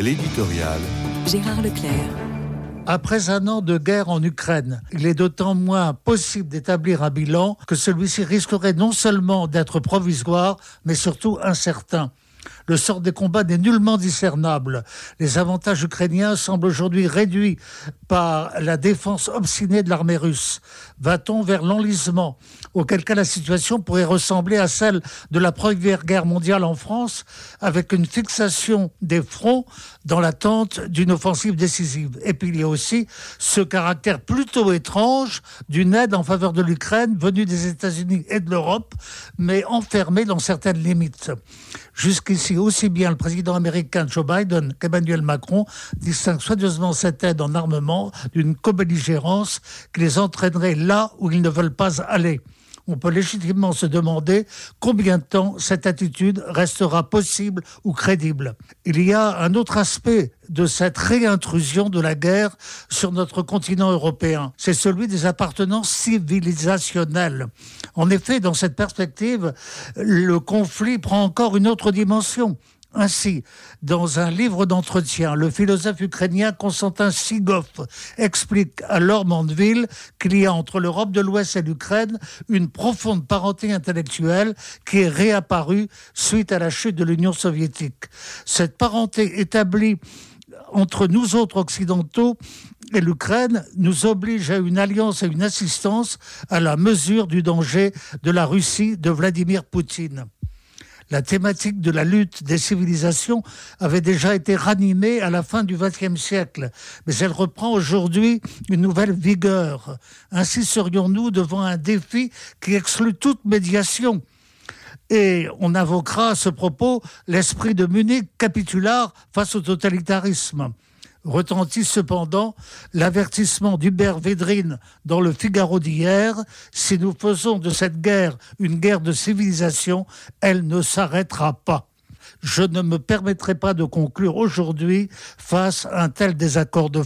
L'éditorial. Gérard Leclerc. Après un an de guerre en Ukraine, il est d'autant moins possible d'établir un bilan que celui-ci risquerait non seulement d'être provisoire, mais surtout incertain. Le sort des combats n'est nullement discernable. Les avantages ukrainiens semblent aujourd'hui réduits par la défense obstinée de l'armée russe. Va-t-on vers l'enlisement? Auquel cas la situation pourrait ressembler à celle de la Première Guerre mondiale en France, avec une fixation des fronts dans l'attente d'une offensive décisive. Et puis il y a aussi ce caractère plutôt étrange d'une aide en faveur de l'Ukraine venue des États-Unis et de l'Europe, mais enfermée dans certaines limites. Jusqu'ici, aussi bien le président américain Joe Biden qu'Emmanuel Macron distinguent soigneusement cette aide en armement d'une co-belligérance qui les entraînerait là où ils ne veulent pas aller on peut légitimement se demander combien de temps cette attitude restera possible ou crédible. Il y a un autre aspect de cette réintrusion de la guerre sur notre continent européen. C'est celui des appartenances civilisationnelles. En effet, dans cette perspective, le conflit prend encore une autre dimension. Ainsi, dans un livre d'entretien, le philosophe ukrainien Konstantin Sigov explique à Laure Mandeville qu'il y a entre l'Europe de l'Ouest et l'Ukraine une profonde parenté intellectuelle qui est réapparue suite à la chute de l'Union soviétique. Cette parenté établie entre nous autres occidentaux et l'Ukraine nous oblige à une alliance et une assistance à la mesure du danger de la Russie de Vladimir Poutine la thématique de la lutte des civilisations avait déjà été ranimée à la fin du XXe siècle, mais elle reprend aujourd'hui une nouvelle vigueur. Ainsi serions-nous devant un défi qui exclut toute médiation. Et on invoquera à ce propos l'esprit de Munich capitular face au totalitarisme retentit cependant l'avertissement d'Hubert Védrine dans le Figaro d'hier. Si nous faisons de cette guerre une guerre de civilisation, elle ne s'arrêtera pas. Je ne me permettrai pas de conclure aujourd'hui face à un tel désaccord de